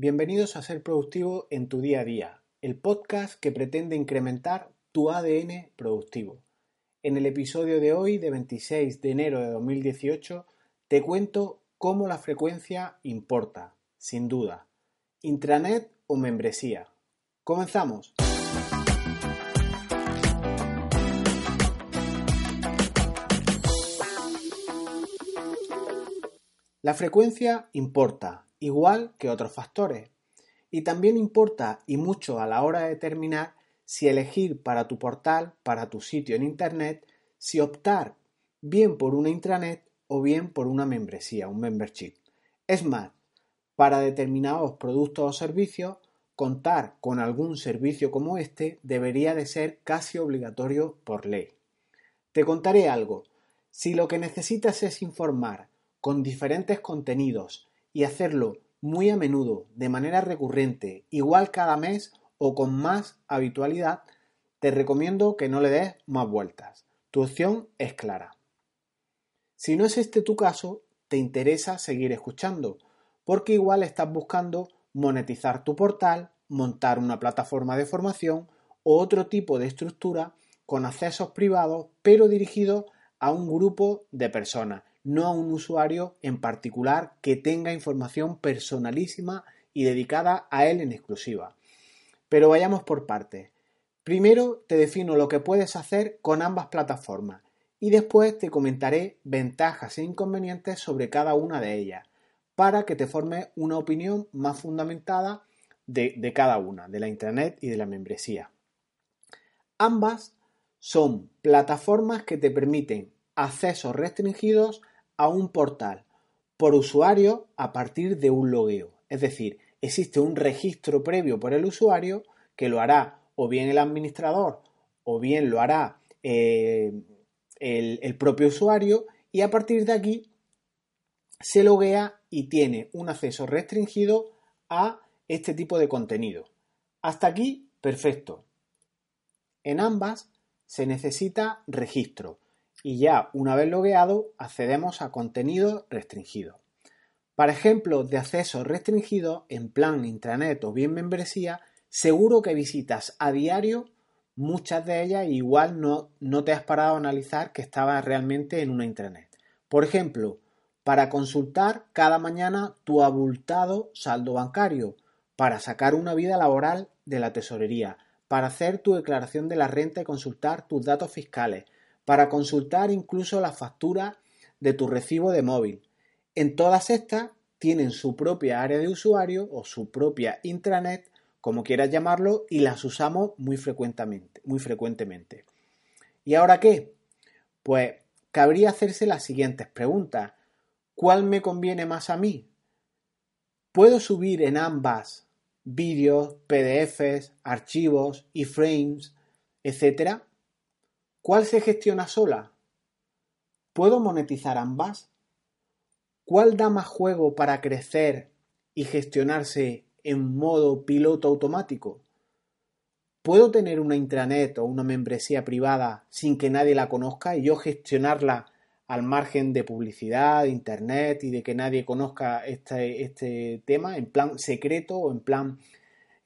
Bienvenidos a Ser Productivo en tu día a día, el podcast que pretende incrementar tu ADN productivo. En el episodio de hoy, de 26 de enero de 2018, te cuento cómo la frecuencia importa, sin duda. Intranet o membresía. Comenzamos. La frecuencia importa, igual que otros factores. Y también importa y mucho a la hora de determinar si elegir para tu portal, para tu sitio en Internet, si optar bien por una intranet o bien por una membresía, un membership. Es más, para determinados productos o servicios, contar con algún servicio como este debería de ser casi obligatorio por ley. Te contaré algo. Si lo que necesitas es informar con diferentes contenidos y hacerlo muy a menudo, de manera recurrente, igual cada mes o con más habitualidad, te recomiendo que no le des más vueltas. Tu opción es clara. Si no es este tu caso, te interesa seguir escuchando, porque igual estás buscando monetizar tu portal, montar una plataforma de formación o otro tipo de estructura con accesos privados, pero dirigidos a un grupo de personas no a un usuario en particular que tenga información personalísima y dedicada a él en exclusiva. Pero vayamos por partes. Primero te defino lo que puedes hacer con ambas plataformas y después te comentaré ventajas e inconvenientes sobre cada una de ellas para que te formes una opinión más fundamentada de, cada una, de la Internet y de la membresía. Ambas son plataformas que te permiten accesos restringidos a un portal por usuario a partir de un logueo. Es decir, existe un registro previo por el usuario que lo hará o bien el administrador o bien lo hará eh, el, el propio usuario y a partir de aquí se loguea y tiene un acceso restringido a este tipo de contenido. Hasta aquí, perfecto. En ambas se necesita registro y ya una vez logueado accedemos a contenido restringido. Para ejemplos de acceso restringido en plan intranet o bien membresía, seguro que visitas a diario muchas de ellas y igual no, no te has parado a analizar que estabas realmente en una intranet. Por ejemplo, para consultar cada mañana tu abultado saldo bancario, para sacar una vida laboral de la tesorería, para hacer tu declaración de la renta y consultar tus datos fiscales, para consultar incluso la factura de tu recibo de móvil. En todas estas tienen su propia área de usuario o su propia intranet, como quieras llamarlo, y las usamos muy frecuentemente, muy frecuentemente. ¿Y ahora qué? Pues cabría hacerse las siguientes preguntas. ¿Cuál me conviene más a mí? ¿Puedo subir en ambas vídeos, PDFs, archivos, iframes, etcétera? ¿Cuál se gestiona sola? ¿Puedo monetizar ambas? ¿Cuál da más juego para crecer y gestionarse en modo piloto automático? ¿Puedo tener una intranet o una membresía privada sin que nadie la conozca y yo gestionarla al margen de publicidad, de internet y de que nadie conozca este, este tema en plan secreto o en plan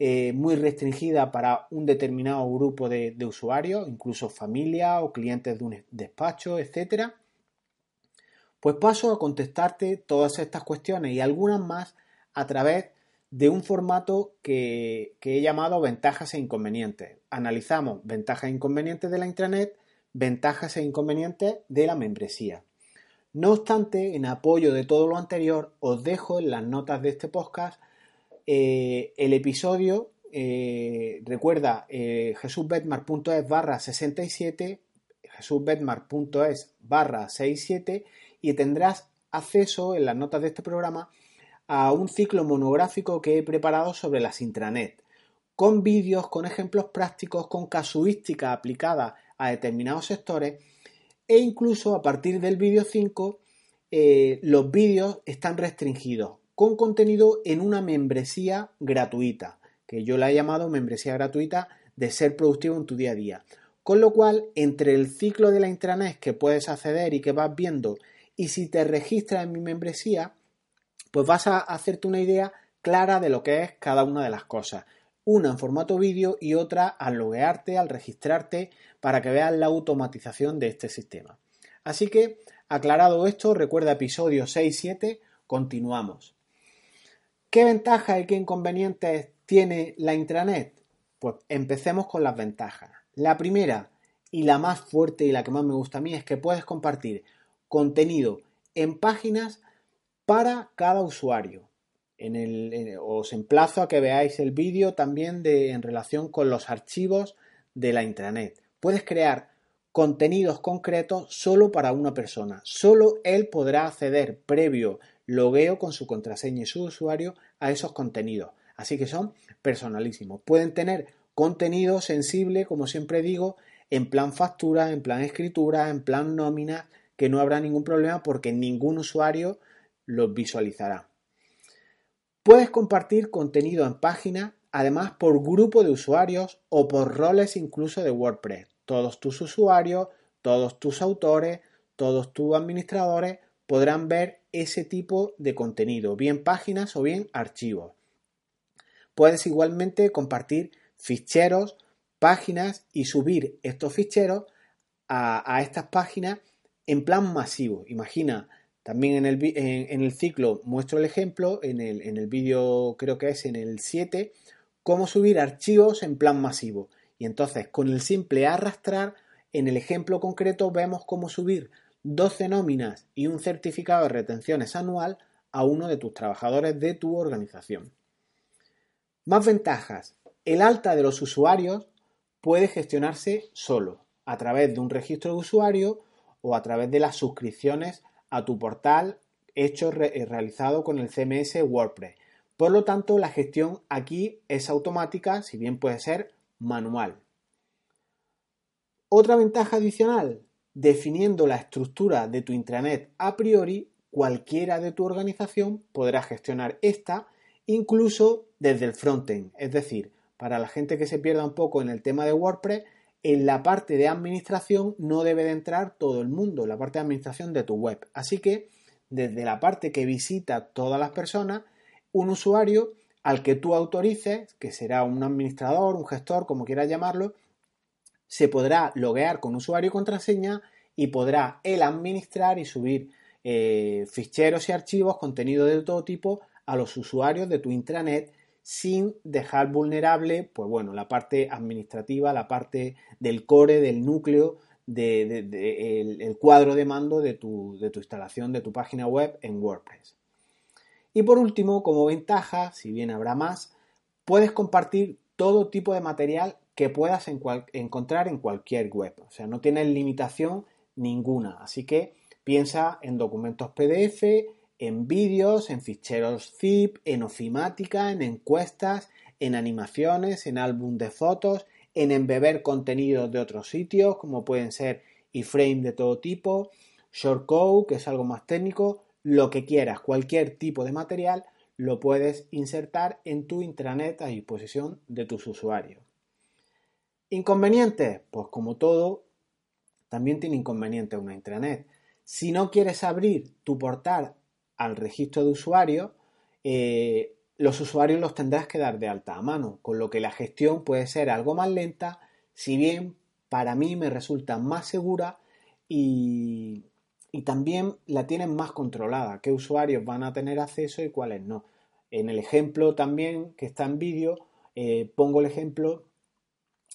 eh, muy restringida para un determinado grupo de, usuarios, incluso familia o clientes de un despacho, etc. Pues paso a contestarte todas estas cuestiones y algunas más a través de un formato que, que, he llamado ventajas e inconvenientes. Analizamos ventajas e inconvenientes de la intranet, ventajas e inconvenientes de la membresía. No obstante, en apoyo de todo lo anterior, os dejo en las notas de este podcast eh, el episodio, eh, recuerda, eh, jesusbetmar.es barra 67, jesusbetmar.es barra 67 y tendrás acceso en las notas de este programa a un ciclo monográfico que he preparado sobre las intranet, con vídeos, con ejemplos prácticos, con casuística aplicada a determinados sectores e incluso a partir del vídeo 5 los vídeos están restringidos con contenido en una membresía gratuita, que yo la he llamado membresía gratuita de ser productivo en tu día a día. Con lo cual, entre el ciclo de la intranet que puedes acceder y que vas viendo, y si te registras en mi membresía, pues vas a hacerte una idea clara de lo que es cada una de las cosas. Una en formato vídeo y otra al loguearte, al registrarte, para que veas la automatización de este sistema. Así que, aclarado esto, recuerda episodio 6 y 7, continuamos. ¿Qué ventajas y qué inconvenientes tiene la intranet? Pues empecemos con las ventajas. La primera y la más fuerte y la que más me gusta a mí es que puedes compartir contenido en páginas para cada usuario. En el, os emplazo a que veáis el vídeo también de, en relación con los archivos de la intranet. Puedes crear contenidos concretos solo para una persona. Solo él podrá acceder previo logueo con su contraseña y su usuario a esos contenidos. Así que son personalísimos. Pueden tener contenido sensible, como siempre digo, en plan factura, en plan escritura, en plan nómina, que no habrá ningún problema porque ningún usuario los visualizará. Puedes compartir contenido en página, además por grupo de usuarios o por roles incluso de WordPress. Todos tus usuarios, todos tus autores, todos tus administradores podrán ver ese tipo de contenido, bien páginas o bien archivos. Puedes igualmente compartir ficheros, páginas y subir estos ficheros a, estas páginas en plan masivo. Imagina, también en el, en, el ciclo muestro el ejemplo, en el, en el vídeo creo que es en el 7, cómo subir archivos en plan masivo. Y entonces con el simple arrastrar, en el ejemplo concreto vemos cómo subir 12 nóminas y un certificado de retenciones anual a uno de tus trabajadores de tu organización. Más ventajas. El alta de los usuarios puede gestionarse solo, a través de un registro de usuario o a través de las suscripciones a tu portal hecho eh, realizado con el CMS WordPress. Por lo tanto, la gestión aquí es automática, si bien puede ser manual. Otra ventaja adicional, definiendo la estructura de tu intranet a priori, cualquiera de tu organización podrá gestionar esta incluso desde el frontend. Es decir, para la gente que se pierda un poco en el tema de WordPress, en la parte de administración no debe de entrar todo el mundo, la parte de administración de tu web. Así que desde la parte que visita todas las personas, un usuario al que tú autorices, que será un administrador, un gestor, como quieras llamarlo, se podrá loguear con usuario y contraseña y podrá él administrar y subir eh, ficheros y archivos, contenido de todo tipo a los usuarios de tu intranet sin dejar vulnerable, pues bueno, la parte administrativa, la parte del core, del núcleo, de, el, cuadro de mando de tu, de tu instalación, de tu página web en WordPress. Y por último, como ventaja, si bien habrá más, puedes compartir todo tipo de material que puedas encontrar en cualquier web. O sea, no tienes limitación ninguna. Así que piensa en documentos PDF, en vídeos, en ficheros zip, en ofimática, en encuestas, en animaciones, en álbum de fotos, en embeber contenidos de otros sitios, como pueden ser iframe de todo tipo, shortcode, que es algo más técnico, lo que quieras, cualquier tipo de material lo puedes insertar en tu intranet a disposición de tus usuarios. ¿Inconvenientes? Pues como todo, también tiene inconvenientes una intranet. Si no quieres abrir tu portal al registro de usuarios, eh, los usuarios los tendrás que dar de alta a mano, con lo que la gestión puede ser algo más lenta, si bien para mí me resulta más segura y, también la tienen más controlada, qué usuarios van a tener acceso y cuáles no. En el ejemplo también que está en vídeo, eh, pongo el ejemplo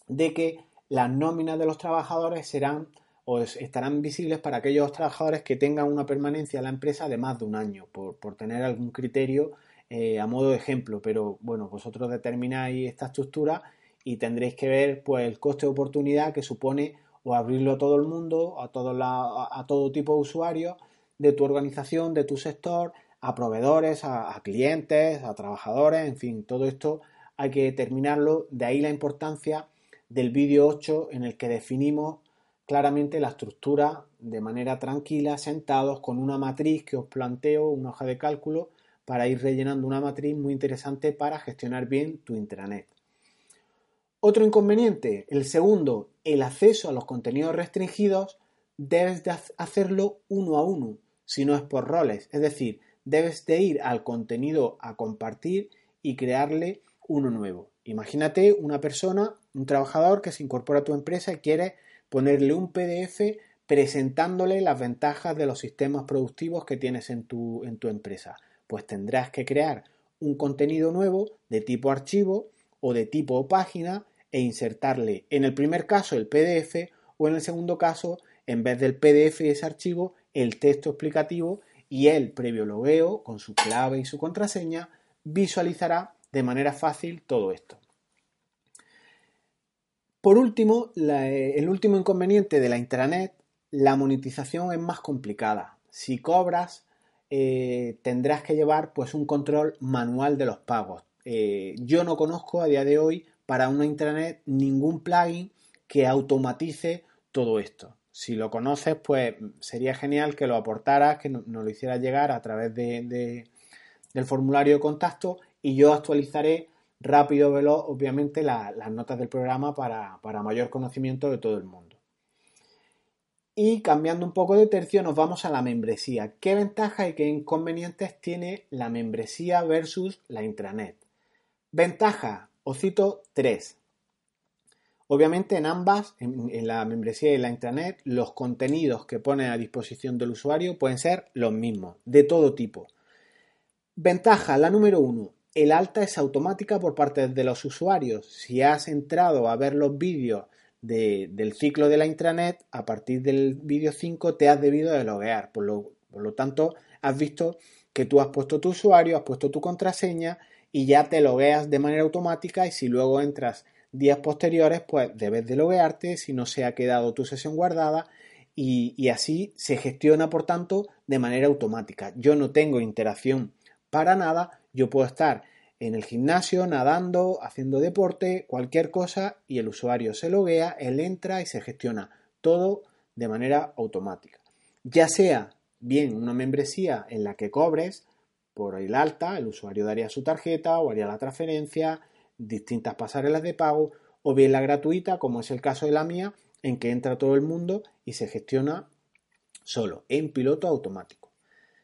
de que las nóminas de los trabajadores serán o estarán visibles para aquellos trabajadores que tengan una permanencia en la empresa de más de un año, por, tener algún criterio eh, a modo de ejemplo. Pero bueno, vosotros determináis esta estructura y tendréis que ver pues, el coste de oportunidad que supone o abrirlo a todo el mundo, a todo, a, todo tipo de usuarios de tu organización, de tu sector, a proveedores, a clientes, a trabajadores, en fin, todo esto hay que determinarlo. De ahí la importancia del vídeo 8 en el que definimos claramente la estructura de manera tranquila, sentados con una matriz que os planteo, una hoja de cálculo, para ir rellenando una matriz muy interesante para gestionar bien tu intranet. Otro inconveniente, el segundo, el acceso a los contenidos restringidos, debes de hacerlo uno a uno, si no es por roles, es decir, debes de ir al contenido a compartir y crearle uno nuevo. Imagínate una persona, un trabajador que se incorpora a tu empresa y quiere ponerle un PDF presentándole las ventajas de los sistemas productivos que tienes en tu, en tu empresa. Pues tendrás que crear un contenido nuevo de tipo archivo o de tipo página e insertarle en el primer caso el PDF o en el segundo caso, en vez del PDF y ese archivo, el texto explicativo y el previo logueo con su clave y su contraseña visualizará de manera fácil todo esto. Por último, el último inconveniente de la intranet la monetización es más complicada. Si cobras, eh, tendrás que llevar pues un control manual de los pagos. Eh, yo no conozco a día de hoy para una intranet ningún plugin que automatice todo esto. Si lo conoces, pues sería genial que lo aportaras, que nos lo hicieras llegar a través de, del formulario de contacto y yo actualizaré rápido, veloz, obviamente, las notas del programa para mayor conocimiento de todo el mundo. Y cambiando un poco de tercio, nos vamos a la membresía. ¿Qué ventajas y qué inconvenientes tiene la membresía versus la intranet? Ventaja, os cito tres. Obviamente en ambas, en, la membresía y la intranet, los contenidos que pone a disposición del usuario pueden ser los mismos, de todo tipo. Ventaja, la número uno, el alta es automática por parte de los usuarios. Si has entrado a ver los vídeos del ciclo de la intranet, a partir del vídeo 5 te has debido de loguear. Por lo, tanto, has visto que tú has puesto tu usuario, has puesto tu contraseña y ya te logueas de manera automática y si luego entras días posteriores, pues debes de loguearte si no se ha quedado tu sesión guardada y, así se gestiona, por tanto, de manera automática. Yo no tengo interacción para nada, yo puedo estar en el gimnasio, nadando, haciendo deporte, cualquier cosa y el usuario se loguea, él entra y se gestiona todo de manera automática. Ya sea bien una membresía en la que cobres por el alta, el usuario daría su tarjeta o haría la transferencia, distintas pasarelas de pago, o bien la gratuita, como es el caso de la mía, en que entra todo el mundo y se gestiona solo, en piloto automático.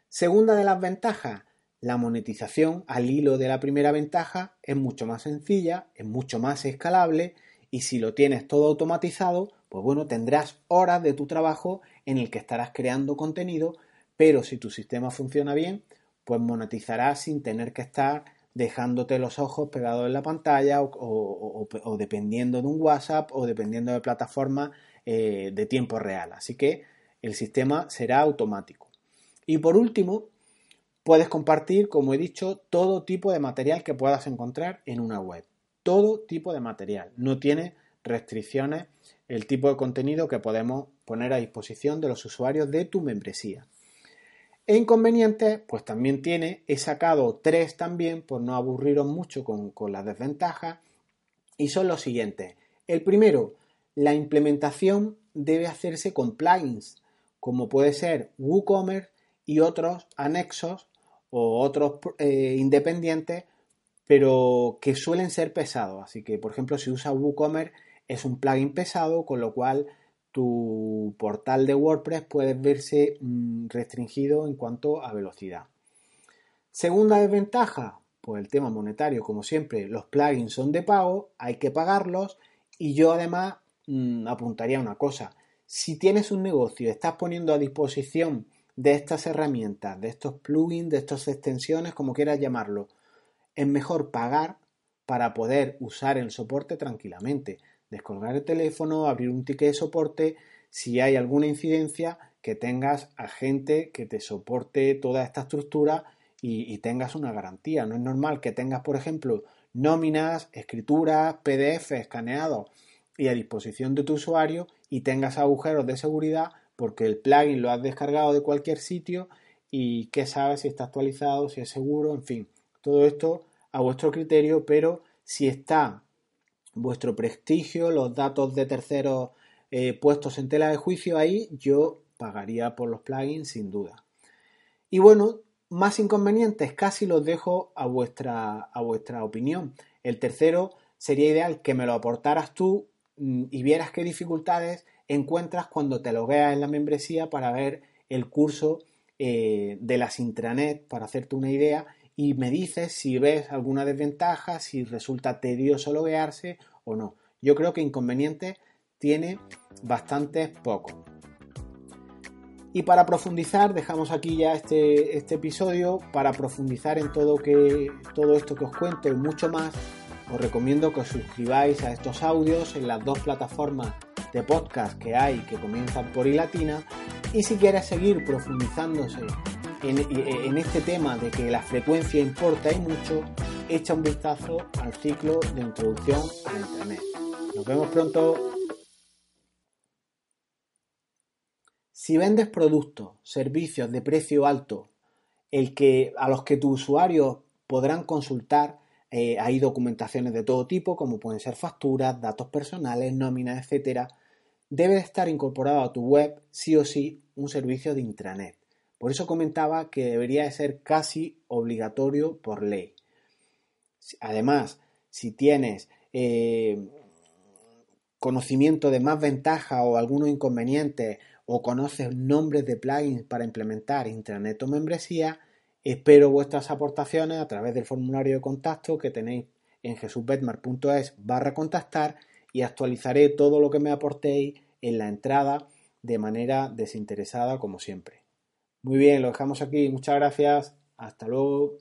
Segunda de las ventajas, la monetización al hilo de la primera ventaja es mucho más sencilla, es mucho más escalable y si lo tienes todo automatizado, pues bueno, tendrás horas de tu trabajo en el que estarás creando contenido, pero si tu sistema funciona bien, pues monetizarás sin tener que estar dejándote los ojos pegados en la pantalla o, dependiendo de un WhatsApp o dependiendo de plataformas eh, de tiempo real. Así que el sistema será automático. Y por último, Puedes compartir, como he dicho, todo tipo de material que puedas encontrar en una web. Todo tipo de material. No tiene restricciones el tipo de contenido que podemos poner a disposición de los usuarios de tu membresía. E inconvenientes, pues también tiene, he sacado tres también por no aburriros mucho con, las desventajas, y son los siguientes. El primero, la implementación debe hacerse con plugins, como puede ser WooCommerce y otros anexos o otros eh, independientes, pero que suelen ser pesados. Así que, por ejemplo, si usas WooCommerce es un plugin pesado, con lo cual tu portal de WordPress puede verse mm, restringido en cuanto a velocidad. Segunda desventaja, pues el tema monetario, como siempre, los plugins son de pago, hay que pagarlos y yo además mm, apuntaría una cosa, si tienes un negocio estás poniendo a disposición de estas herramientas, de estos plugins, de estas extensiones, como quieras llamarlo, es mejor pagar para poder usar el soporte tranquilamente. Descolgar el teléfono, abrir un ticket de soporte, si hay alguna incidencia, que tengas a gente que te soporte toda esta estructura y, y tengas una garantía. No es normal que tengas, por ejemplo, nóminas, escrituras, PDF escaneados y a disposición de tu usuario y tengas agujeros de seguridad porque el plugin lo has descargado de cualquier sitio y qué sabes si está actualizado, si es seguro, en fin, todo esto a vuestro criterio, pero si está vuestro prestigio, los datos de terceros eh, puestos en tela de juicio ahí, yo pagaría por los plugins sin duda. Y bueno, más inconvenientes casi los dejo a vuestra, a vuestra opinión. El tercero sería ideal que me lo aportaras tú mm, y vieras qué dificultades encuentras cuando te logueas en la membresía para ver el curso eh, de las intranet para hacerte una idea y me dices si ves alguna desventaja, si resulta tedioso loguearse o no. Yo creo que inconvenientes tiene bastantes pocos. Y para profundizar, dejamos aquí ya este, este episodio, para profundizar en todo, que, todo esto que os cuento y mucho más, os recomiendo que os suscribáis a estos audios en las dos plataformas de podcast que hay que comienzan por y latina y si quieres seguir profundizándose en, este tema de que la frecuencia importa y mucho, echa un vistazo al ciclo de introducción a Internet. Nos vemos pronto. Si vendes productos, servicios de precio alto, el que, a los que tus usuarios podrán consultar, eh, hay documentaciones de todo tipo, como pueden ser facturas, datos personales, nóminas, etcétera, debe estar incorporado a tu web sí o sí un servicio de intranet. Por eso comentaba que debería de ser casi obligatorio por ley. Además, si tienes eh, conocimiento de más ventaja o algunos inconvenientes o conoces nombres de plugins para implementar intranet o membresía, espero vuestras aportaciones a través del formulario de contacto que tenéis en jesusbetmar.es barra contactar y actualizaré todo lo que me aportéis en la entrada de manera desinteresada como siempre. Muy bien, lo dejamos aquí. Muchas gracias. Hasta luego.